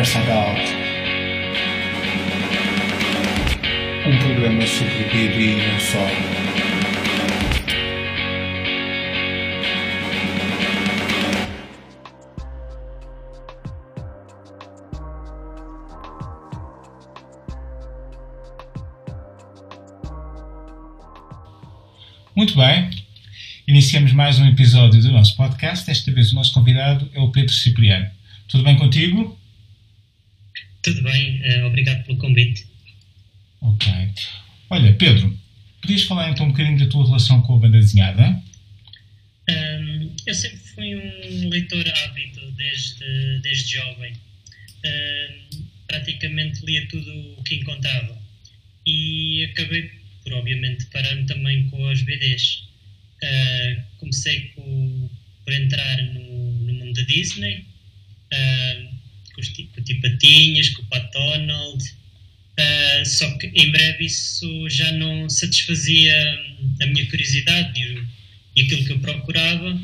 Conversa H Um programa sobre bebê e não só. Muito bem, iniciamos mais um episódio do nosso podcast. Desta vez o nosso convidado é o Pedro Cipriano. Tudo bem contigo? Tudo bem, uh, obrigado pelo convite. Ok. Olha, Pedro, podias falar então um bocadinho da tua relação com a banda desenhada? Um, eu sempre fui um leitor ávido desde, desde jovem. Um, praticamente lia tudo o que encontrava. E acabei por, obviamente, parar também com as BDs. Uh, comecei com, por entrar no, no mundo da Disney, uh, com, os, com o Tipo com o Pat Donald, uh, só que em breve isso já não satisfazia a minha curiosidade e, e aquilo que eu procurava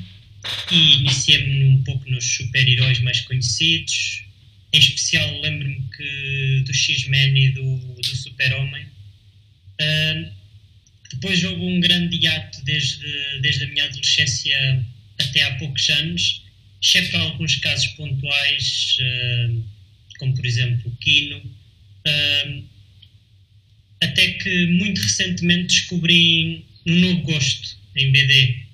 e iniciei-me um pouco nos super-heróis mais conhecidos. Em especial lembro-me que do X-Men e do, do Super-Homem. Uh, depois houve um grande hiato desde, desde a minha adolescência até há poucos anos, exceto alguns casos pontuais, uh, como por exemplo o Kino, uh, até que muito recentemente descobri um novo gosto em BD.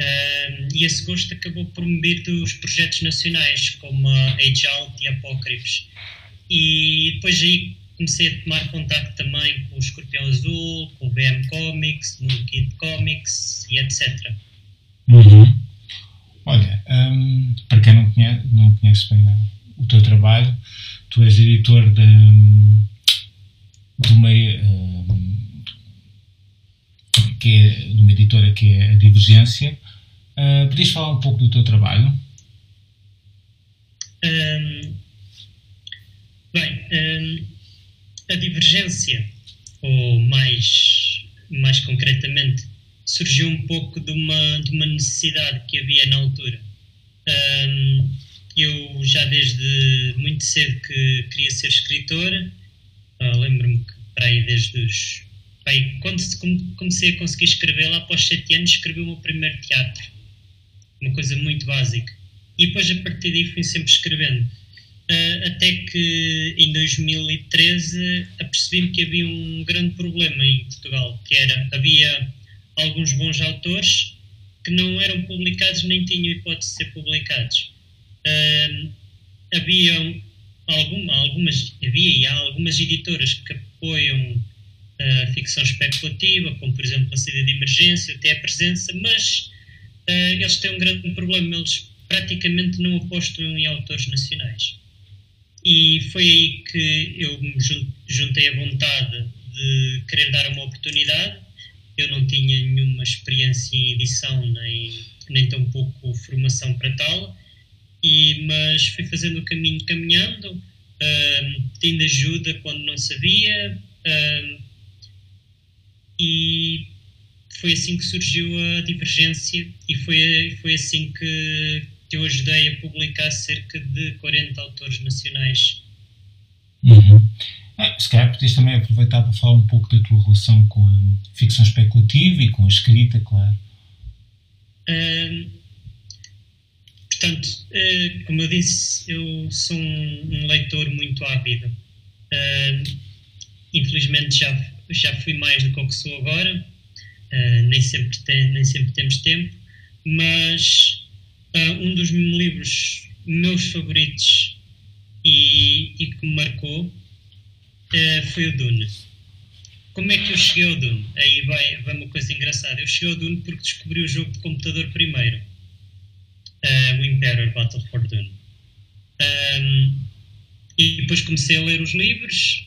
Uh, e esse gosto acabou por me vir dos projetos nacionais, como Age Out e Apócrifos. E depois aí comecei a tomar contato também com o Escorpião Azul, com o BM Comics, Moon Kid Comics e etc. Uhum. Olha, um, para quem não conhece, não conhece bem o teu trabalho, tu és editor de, de uma, um, que é, de uma editora que é a Divergência. Uh, podias falar um pouco do teu trabalho? Um, bem, a Divergência, ou mais, mais concretamente, surgiu um pouco de uma, de uma necessidade que havia na altura. Um, eu já desde muito cedo que queria ser escritor, uh, lembro-me que para aí desde os. Aí, quando comecei a conseguir escrever, lá após sete anos, escrevi o meu primeiro teatro. Uma coisa muito básica. E depois, a partir daí, fui sempre escrevendo. Uh, até que em 2013 apercebi-me que havia um grande problema em Portugal, que era, havia alguns bons autores que não eram publicados nem tinham hipótese de ser publicados. Uh, havia alguma, algumas, havia e há algumas editoras que apoiam a ficção especulativa, como por exemplo a saída de emergência, até a presença, mas uh, eles têm um grande problema, eles praticamente não apostam em autores nacionais. E foi aí que eu me juntei a vontade de querer dar uma oportunidade eu não tinha nenhuma experiência em edição, nem, nem tão pouco formação para tal, e, mas fui fazendo o caminho caminhando, uh, tendo ajuda quando não sabia, uh, e foi assim que surgiu a divergência, e foi, foi assim que, que eu ajudei a publicar cerca de 40 autores nacionais. Uhum. Ah, se calhar podias também aproveitar para falar um pouco da tua relação com a ficção especulativa e com a escrita, claro. portanto, uh, como eu disse, eu sou um, leitor muito ávido. Uh, infelizmente já, já fui mais do que o que sou agora, nem, sempre tem, nem sempre temos tempo, mas um dos livros meus favoritos e, e que me marcou uh, foi o Dune. Como é que eu cheguei ao Dune? Aí vai, vai uma coisa engraçada. Eu cheguei ao Dune porque descobri o jogo de computador primeiro. Uh, o Imperial Battle for Dune. Um, e depois comecei a ler os livros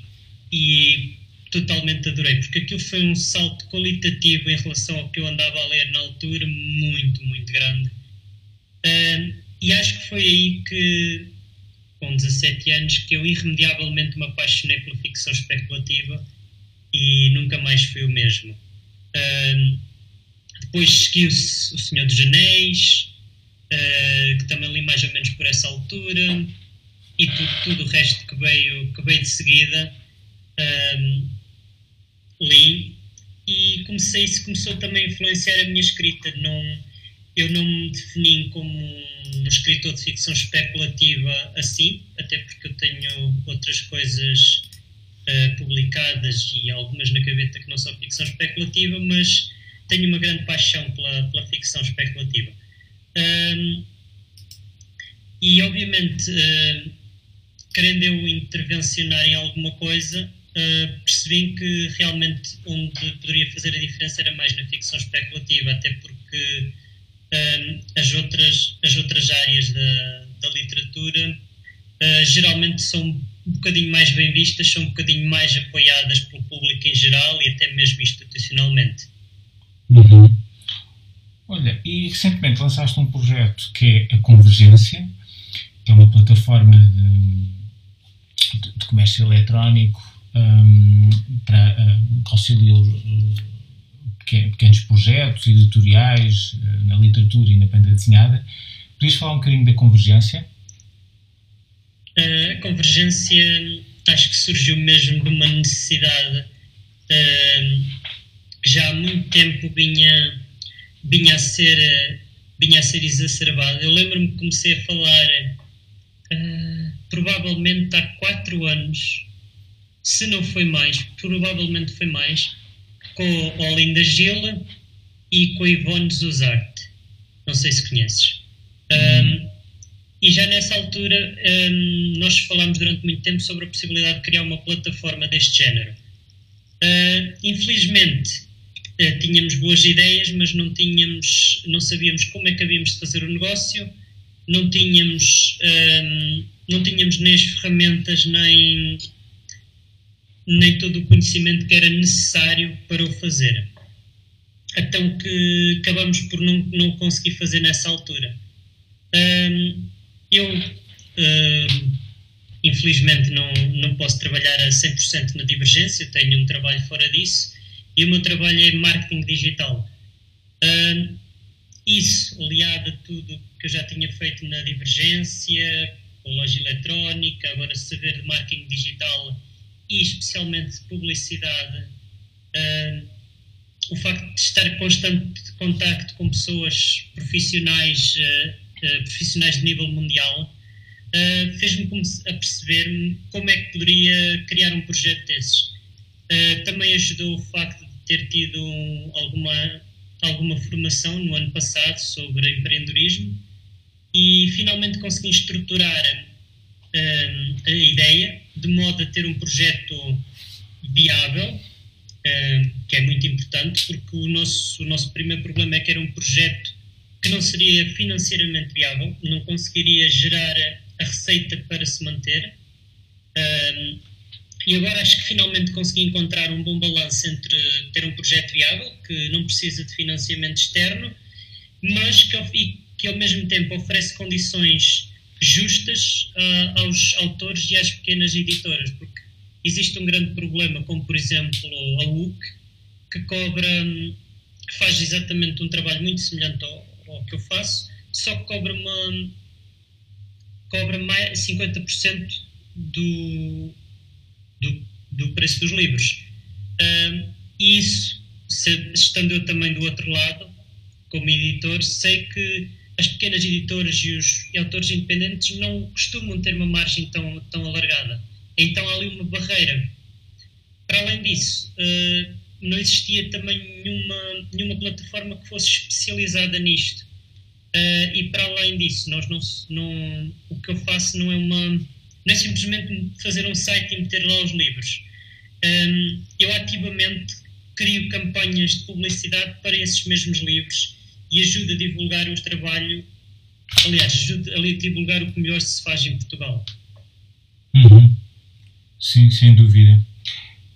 e totalmente adorei, porque aquilo foi um salto qualitativo em relação ao que eu andava a ler na altura, muito, muito grande. Um, e acho que foi aí que com 17 anos que eu irremediavelmente me apaixonei pela ficção especulativa e nunca mais fui o mesmo. Depois segui o, Senhor dos Anéis, uh, que também li mais ou menos por essa altura. e tudo, tudo o resto que veio, que veio de seguida li e comecei, isso começou também a influenciar a minha escrita. Não, eu não me defini como um escritor de ficção especulativa assim, até porque eu tenho outras coisas uh, publicadas e algumas na gaveta que não são ficção especulativa, mas tenho uma grande paixão pela, pela ficção especulativa. Um, e obviamente, uh, querendo eu intervencionar em alguma coisa, uh, percebi que realmente onde poderia fazer a diferença era mais na ficção especulativa, até porque um, as, outras, as outras áreas da, da literatura uh, geralmente são um bocadinho mais bem vistas, são um bocadinho mais apoiadas pelo público em geral e até mesmo institucionalmente. Uhum. Olha, e recentemente lançaste um projeto que é a Convergência, que é uma plataforma de, de, comércio eletrónico um, para, um, que auxilia uh, pequenos projetos editoriais uh, na literatura e na banda desenhada. Podias falar um bocadinho da Convergência? A Convergência acho que surgiu mesmo de uma necessidade que já há muito tempo vinha, vinha, a, ser, vinha a ser exacerbada. Eu lembro-me que comecei a falar provavelmente há quatro anos, se não foi mais, provavelmente foi mais, com a Olinda Gila e com a Ivone Zuzarte. Não sei se conheces. Um, e já nessa altura um, nós falámos durante muito tempo sobre a possibilidade de criar uma plataforma deste género. Uh, infelizmente, uh, tínhamos boas ideias, mas não tínhamos, não sabíamos como é que havíamos de fazer o negócio, não tínhamos, um, não tínhamos nem as ferramentas nem, nem todo o conhecimento que era necessário para o fazer. Então que acabamos por não, não conseguir fazer nessa altura. Um, eu, um, infelizmente, não, não posso trabalhar a 100% na Divergência, tenho um trabalho fora disso, e o meu trabalho é marketing digital. Um, isso, aliado a tudo que eu já tinha feito na Divergência, com loja eletrónica, agora saber de marketing digital e especialmente de publicidade, um, o facto de estar em constante contacto com pessoas profissionais, uh, uh, profissionais de nível mundial, uh, fez-me a perceber como é que poderia criar um projeto desses. também ajudou o facto de ter tido um, alguma, alguma formação no ano passado sobre empreendedorismo e finalmente consegui estruturar a ideia de modo a ter um projeto viável, que é muito importante, porque o nosso, o nosso primeiro problema é que era um projeto que não seria financeiramente viável, não conseguiria gerar a receita para se manter. e agora acho que finalmente consegui encontrar um bom balanço entre ter um projeto viável, que não precisa de financiamento externo, mas que, que ao mesmo tempo oferece condições justas uh, aos autores e às pequenas editoras, porque existe um grande problema, como por exemplo a UC, que cobra, que faz exatamente um trabalho muito semelhante ao, ao que eu faço, só que cobra uma cobra mais 50% do, do, do preço dos livros. Uh, isso, se, estando eu também do outro lado, como editor, sei que as pequenas editoras e os autores independentes não costumam ter uma margem tão, tão alargada. Então há ali uma barreira. Para além disso, uh, não existia também nenhuma, nenhuma plataforma que fosse especializada nisto. Uh, e para além disso, nós não, não, o que eu faço não é uma não é simplesmente fazer um site e meter lá os livros. Um, ehm, eu ativamente crio campanhas de publicidade para esses mesmos livros e ajuda a divulgar o trabalho, aliás, ajuda a divulgar o que melhor se faz em Portugal. Uhum. Sim, sem dúvida.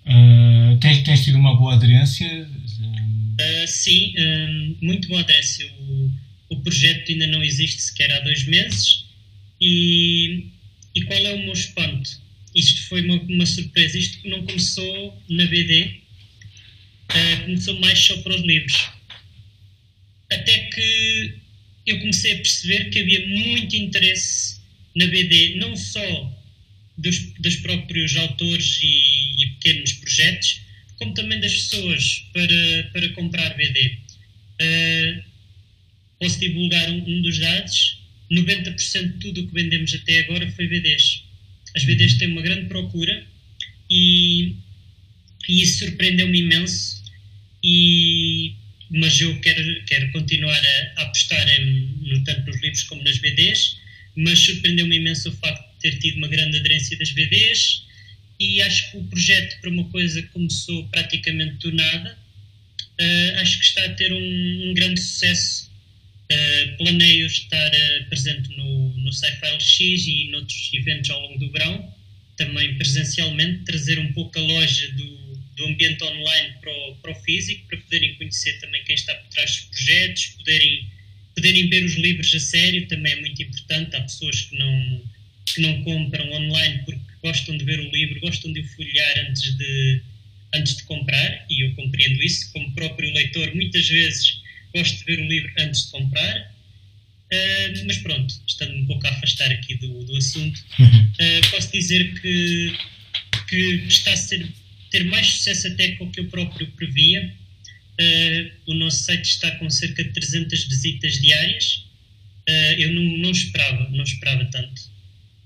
Uh, tens, tens tido uma boa aderência? Uh, sim, uh, muito boa aderência. O, o projeto ainda não existe sequer há dois meses. E, e qual é o meu espanto? Isto foi uma, uma surpresa. Isto não começou na BD, começou mais só para os livros até que eu comecei a perceber que havia muito interesse na BD, não só dos, dos próprios autores e, e, pequenos projetos, como também das pessoas para, para comprar BD. Uh, posso divulgar um, um, dos dados: 90% de tudo o que vendemos até agora foi BDs. As BDs têm uma grande procura e, e isso surpreendeu-me imenso. E, mas eu quero, quero continuar a, apostar em, no, tanto nos livros como nas BDs. Mas surpreendeu-me imenso o facto de ter tido uma grande aderência das BDs. E acho que o projeto, para uma coisa que começou praticamente do nada, uh, acho que está a ter um, um grande sucesso Uh, planeio estar uh, presente no, no Sci-Fi LX e noutros eventos ao longo do verão, também presencialmente, trazer um pouco a loja do, do ambiente online para o, para o físico, para poderem conhecer também quem está por trás dos projetos, poderem, poderem ver os livros a sério, também é muito importante. Há pessoas que não, que não compram online porque gostam de ver o livro, gostam de o folhear antes de, antes de comprar, e eu compreendo isso, como próprio leitor, muitas vezes gosto de ver o livro antes de comprar. Uh, mas pronto, estando um pouco a afastar aqui do, do assunto, uh, posso dizer que, que está a ser, ter mais sucesso até com o que eu próprio previa. Uh, o nosso site está com cerca de 300 visitas diárias. eu não, não, esperava, não esperava tanto.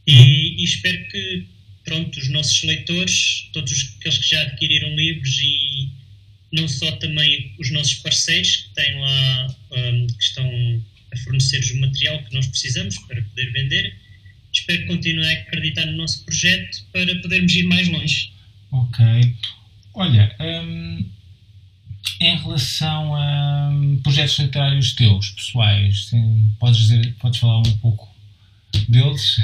E, e, espero que pronto, os nossos leitores, todos aqueles que já adquiriram livros e, não só também os nossos parceiros que têm lá, um, que estão a fornecer-nos o material que nós precisamos para poder vender. Espero que continuem a acreditar no nosso projeto para podermos ir mais longe. Ok. Olha, um, em relação a um, projetos literários teus, pessoais, podes, dizer, podes falar um pouco deles?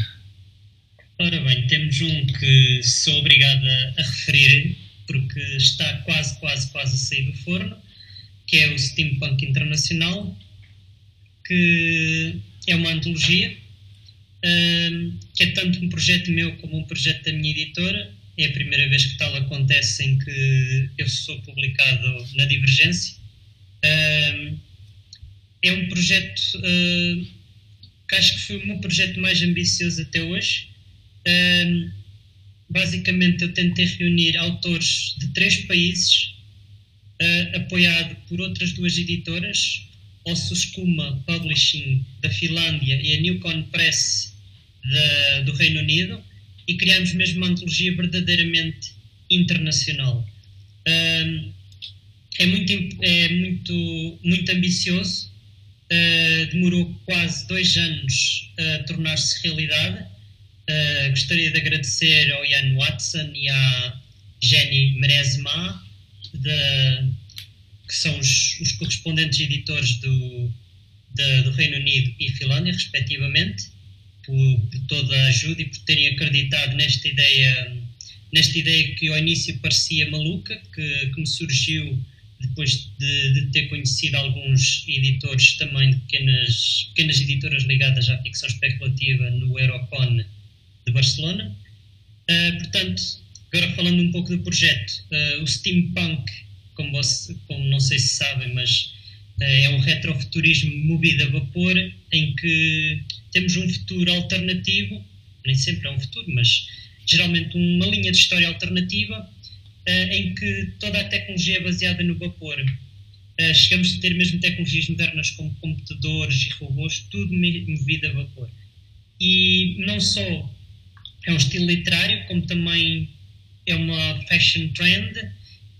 Ora bem, temos um que sou obrigado a referir, porque está quase, quase, quase a sair do forno, que é o Steampunk Internacional, que é uma antologia, um, que é tanto um projeto meu como um projeto da minha editora. É a primeira vez que tal acontece em que eu sou publicado na Divergência. É um projeto que acho que foi o meu projeto mais ambicioso até hoje. Basicamente eu tentei reunir autores de três países, uh, apoiado por outras duas editoras, o Suskuma Publishing da Finlândia e a Newcon Press da, do Reino Unido, e criámos mesmo uma antologia verdadeiramente internacional. Uh, é muito, é muito, muito ambicioso, uh, demorou quase dois anos a tornar-se realidade. Uh, gostaria de agradecer ao Ian Watson e à Jenny Merezma, de, que são os, os correspondentes editores do, de, do Reino Unido e Finlândia, respectivamente, por, por, toda a ajuda e por terem acreditado nesta ideia, nesta ideia que ao início parecia maluca, que, que me surgiu depois de, de, ter conhecido alguns editores também de pequenas, pequenas editoras ligadas à ficção especulativa no Eurocon de Barcelona. Uh, portanto, agora falando um pouco do projeto, uh, o Steampunk, como, você, como, não sei se sabem, mas é um retrofuturismo movido a vapor, em que temos um futuro alternativo, nem sempre é um futuro, mas geralmente uma linha de história alternativa, em que toda a tecnologia é baseada no vapor. chegamos a ter mesmo tecnologias modernas como computadores e robôs, tudo movido a vapor. E não só é um estilo literário, como também é uma fashion trend,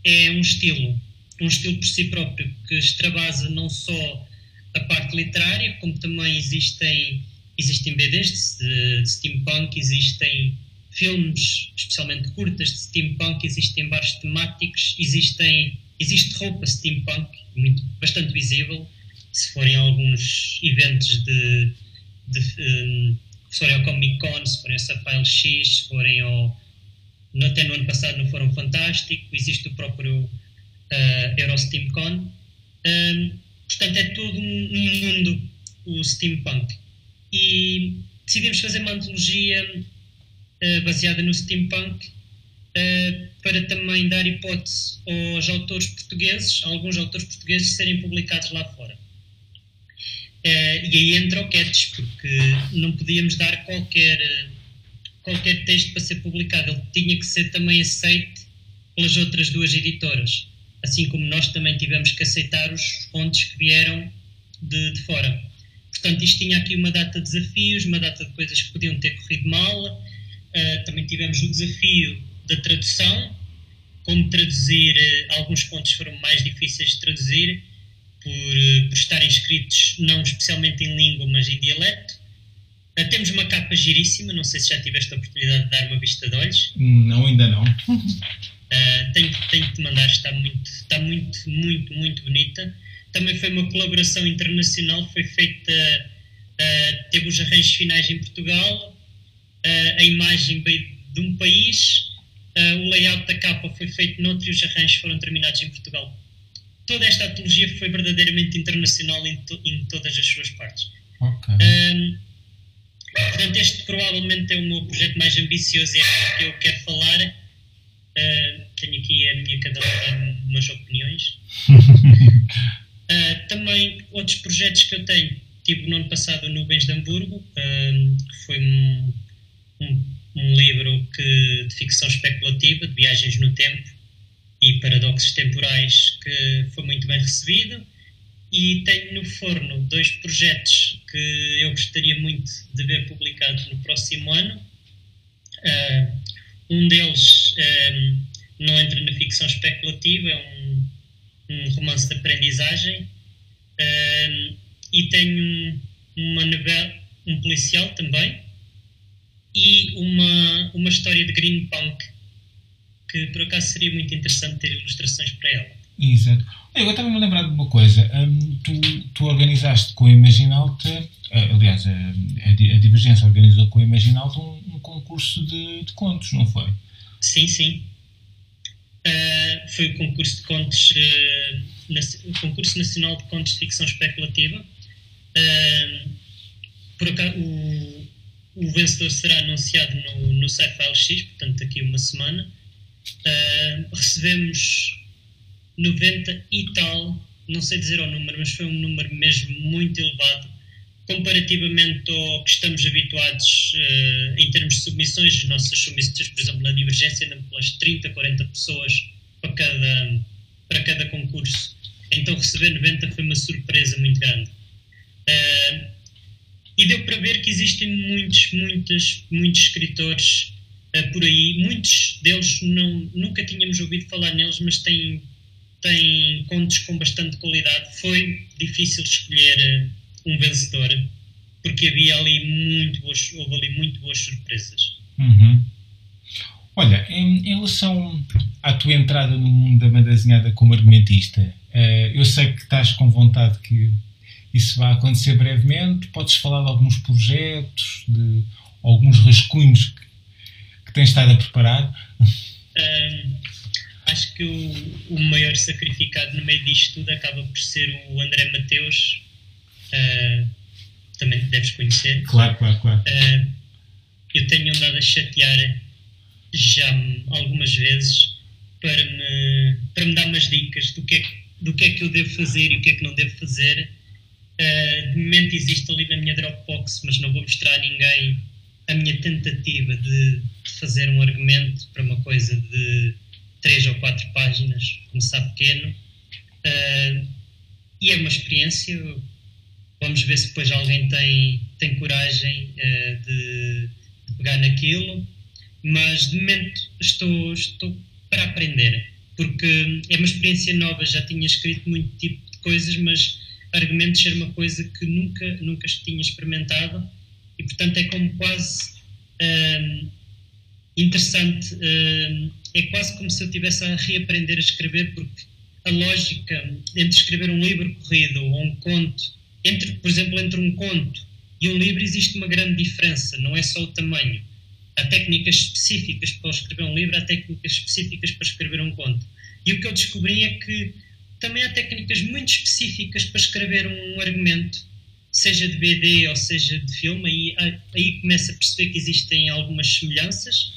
é um estilo, um estilo por si próprio, que extravasa não só a parte literária, como também existem, existem BDs de, de steampunk, existem filmes, especialmente curtas de steampunk, existem bares temáticos, existem, existe roupa steampunk, muito, bastante visível, se forem alguns eventos de, de se forem ao Comic Con, se forem ao Sapphire X, se forem ao. Até no ano passado no Fórum Fantástico, existe o próprio uh, Eurosteamcon. Um, portanto, é todo um, mundo o steampunk. E decidimos fazer uma antologia uh, baseada no steampunk uh, para também dar hipótese aos autores portugueses, alguns autores portugueses, serem publicados lá fora. Uh, e aí entra o Cats, porque não podíamos dar qualquer, qualquer texto para ser publicado. Ele tinha que ser também aceito pelas outras duas editoras. Assim como nós também tivemos que aceitar os fontes que vieram de, de fora. Portanto, isto tinha aqui uma data de desafios, uma data de coisas que podiam ter corrido mal. Uh, também tivemos o desafio da tradução, como traduzir, uh, alguns pontos foram mais difíceis de traduzir, por, uh, por estarem escritos não especialmente em língua, mas em dialeto. temos uma capa giríssima, não sei se já tiveste a oportunidade de dar uma vista de olhos. Não, ainda não. tenho, tenho que te mandar, está muito, está muito, muito, muito bonita também foi uma colaboração internacional, foi feita, uh, teve os arranjos finais em Portugal, uh, a imagem veio de um país, o layout da capa foi feito noutro e os arranjos foram terminados em Portugal. Toda esta antologia foi verdadeiramente internacional em, to em todas as suas partes. Okay. Um, portanto, este provavelmente é o meu projeto mais ambicioso e é que eu quero falar. Uh, tenho aqui a minha cada um umas opiniões. Uh, também outros projetos que eu tenho, tive no ano passado Nuvens de Hamburgo, uh, que foi um, um, um, livro que, de ficção especulativa, de viagens no tempo e paradoxos temporais, que foi muito bem recebido. E tenho no forno dois projetos que eu gostaria muito de ver publicados no próximo ano. Uh, um deles não entra na ficção especulativa, é um um romance de aprendizagem um, e tenho uma novela, um policial também e uma, uma história de green punk que por acaso seria muito interessante ter ilustrações para ela. Exato. Eu estava-me a lembrar de uma coisa. Um, tu, tu organizaste com a Imaginalta, uh, aliás, a, a, Divergência organizou com a Imaginalta um, um concurso de, de contos, não foi? Sim, sim. Uh, foi o concurso de contos, uh, o concurso nacional de contos de ficção especulativa. Uh, por acaso, o, o vencedor será anunciado no, no Sci-Fi LX, portanto, daqui uma semana. recebemos 90 e tal, não sei dizer o número, mas foi um número mesmo muito elevado comparativamente ao que estamos habituados uh, em termos de submissões, as nossas submissões, por exemplo, na Divergência, andam pelas 30, 40 pessoas para cada, para cada concurso. Então receber 90 foi uma surpresa muito grande. Uh, e deu para ver que existem muitos, muitos, muitos escritores uh, por aí. Muitos deles não, nunca tínhamos ouvido falar neles, mas têm, têm contos com bastante qualidade. Foi difícil escolher um vencedor, porque havia ali muito boas, houve ali muito boas surpresas. Uhum. Olha, em, em, relação à tua entrada no mundo da banda desenhada como argumentista, uh, eu sei que estás com vontade que isso vá acontecer brevemente. Podes falar de alguns projetos, de alguns rascunhos que, que tens estado a preparar? Uh, acho que o, o maior sacrificado no meio disto tudo acaba por ser o André Mateus, uh, também deves conhecer. Claro, claro, claro. Uh, eu tenho andado a chatear já algumas vezes para me, para me dar umas dicas do que, é, do que é que eu devo fazer e o que é que não devo fazer. Uh, de momento existe ali na minha Dropbox, mas não vou mostrar a ninguém a minha tentativa de, de fazer um argumento para uma coisa de três ou quatro páginas, começar pequeno. Uh, e é uma experiência, Vamos ver se depois alguém tem, tem coragem uh, de, de, pegar naquilo, mas de momento estou, estou para aprender, porque é uma experiência nova, já tinha escrito muito tipo de coisas, mas argumentos ser uma coisa que nunca, nunca tinha experimentado. E portanto é como quase uh, interessante, uh, é quase como se eu estivesse a reaprender a escrever, porque a lógica entre escrever um livro corrido ou um conto entre, por exemplo, entre um conto e um livro existe uma grande diferença, não é só o tamanho. Há técnicas específicas para escrever um livro, há técnicas específicas para escrever um conto. E o que eu descobri é que também há técnicas muito específicas para escrever um argumento, seja de BD ou seja de filme, aí, aí começa a perceber que existem algumas semelhanças,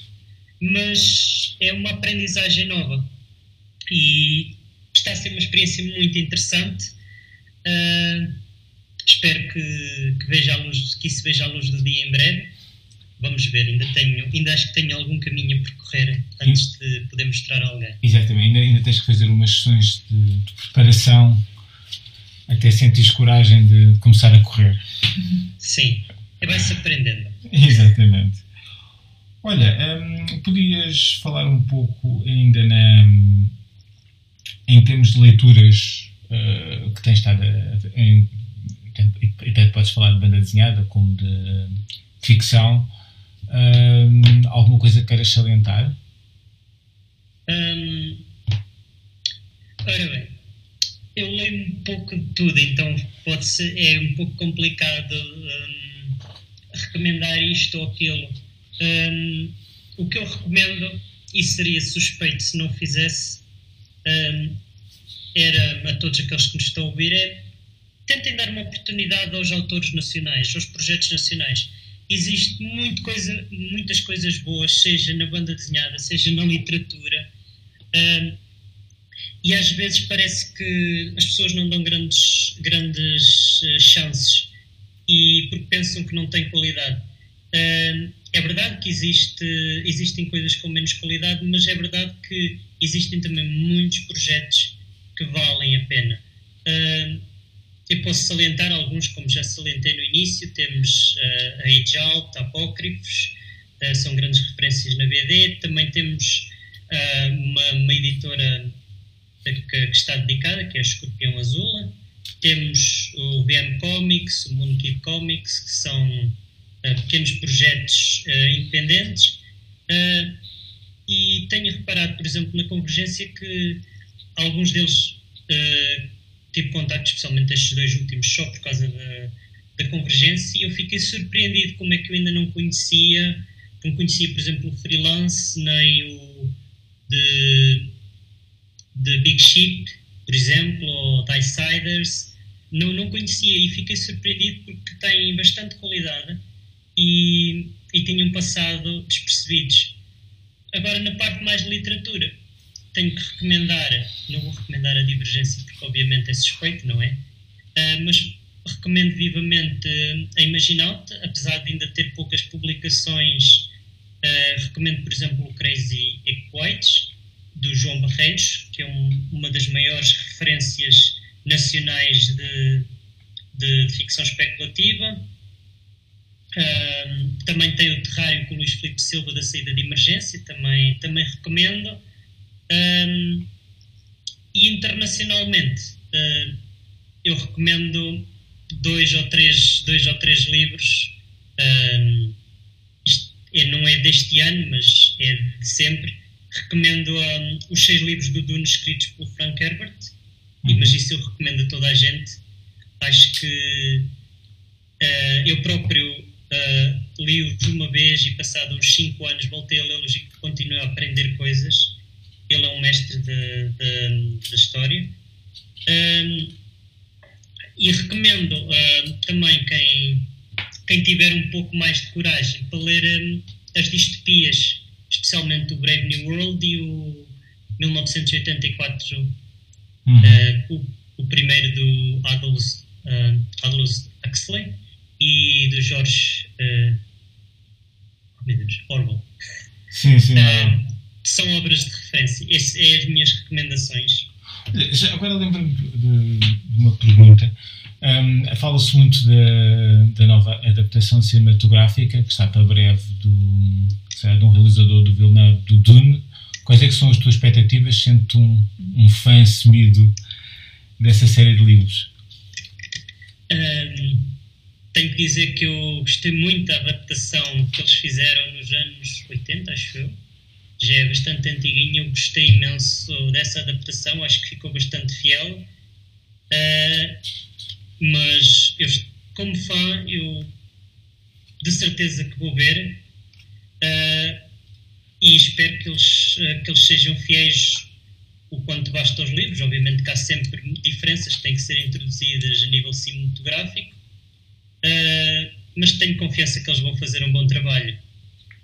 mas é uma aprendizagem nova. E está a ser uma experiência muito interessante. Uh, espero que, que, veja a luz, que isso veja a luz do dia em breve. Vamos ver, ainda, tenho, ainda acho que tenho algum caminho a percorrer antes de poder mostrar a alguém. Exatamente, ainda, ainda tens que fazer umas sessões de, de preparação até sentires coragem de começar a correr. Sim, vai-se aprendendo. Exatamente. Olha, hum, podias falar um pouco ainda na, em termos de leituras uh, que tens estado a, em, até podes falar de banda desenhada como de ficção. Hum, alguma coisa que queiras salientar? Hum, ora bem, eu leio um pouco de tudo, então pode ser, é um pouco complicado hum, recomendar isto ou aquilo. Um, o que eu recomendo, e seria suspeito se não fizesse, um, era a todos aqueles que nos estão a ouvir, é tentem dar uma oportunidade aos autores nacionais, aos projetos nacionais. Existe coisa, muitas coisas boas, seja na banda desenhada, seja na literatura. E às vezes parece que as pessoas não dão grandes, grandes uh, chances e porque pensam que não têm qualidade. É verdade que existe, existem coisas com menos qualidade, mas é verdade que existem também muitos projetos que valem a pena. Uh, eu posso salientar alguns, como já salientei no início, temos uh, a Age Apócrifos, uh, são grandes referências na BD, também temos uma, uma, editora que, que, está dedicada, que é a Escorpião Azul, temos o VM Comics, o Moon Kid Comics, que são pequenos projetos uh, independentes. Uh, e tenho reparado, por exemplo, na Convergência que alguns deles uh, tive contato, especialmente estes dois últimos, só por causa da, da Convergência, e eu fiquei surpreendido como é que eu ainda não conhecia, não conhecia, por exemplo, o Freelance, nem o de, de Big Ship, por exemplo, ou Diciders, não, não conhecia e fiquei surpreendido porque têm bastante qualidade e, e tinham passado despercebidos. Agora, na parte mais de literatura, tenho que recomendar, não vou recomendar a Divergência porque obviamente é suspeito, não é? Uh, mas recomendo vivamente a Imaginout, apesar de ainda ter poucas publicações, uh, recomendo, por exemplo, o Crazy Equates, do João Barreiros, que é um, uma das maiores referências nacionais de, de, de ficção especulativa também tem o Terrário com o Luís Filipe Silva da saída de emergência, também, também recomendo. Um, e internacionalmente, uh, eu recomendo dois ou três, dois ou três livros. Um, é, não é deste ano, mas é de sempre. Recomendo um, os seis livros do Dune escritos pelo Frank Herbert, uhum. mas isso eu recomendo a toda a gente. Acho que uh, eu próprio Uh, li-os uma vez e, passado uns 5 anos, voltei a lê-los e continuo a aprender coisas. Ele é um mestre da história. Um, e recomendo uh, também quem, quem tiver um pouco mais de coragem para ler um, as distopias, especialmente o Brave New World e o 1984, uhum. uh, o, o, primeiro do Aldous, uh, Aldous Huxley e do Jorge uh, Orwell. Sim, sim. Uh, são obras de referência. Essas são as minhas recomendações. Já, agora lembro-me de, de, uma pergunta. Um, Fala-se muito da, da nova adaptação cinematográfica que está para breve do, será, de um realizador do Villeneuve, do Dune. Quais é que são as tuas expectativas, sendo um, um fã semido dessa série de livros? Um, tenho que dizer que eu gostei muito da adaptação que eles fizeram nos anos 80, acho eu. Já é bastante antiguinha, eu gostei imenso dessa adaptação, acho que ficou bastante fiel. Uh, mas eu, como fã, eu de certeza que vou ver uh, e espero que eles, que eles sejam fiéis o quanto basta aos livros. Obviamente que há sempre diferenças que têm que ser introduzidas a nível cinematográfico, Uh, mas tenho confiança que eles vão fazer um bom trabalho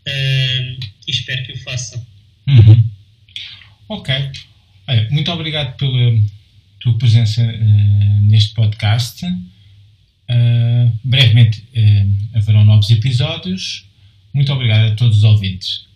e espero que o façam. Uhum. Ok. Olha, muito obrigado pela tua presença uh, neste podcast. brevemente haverão novos episódios. Muito obrigado a todos os ouvintes.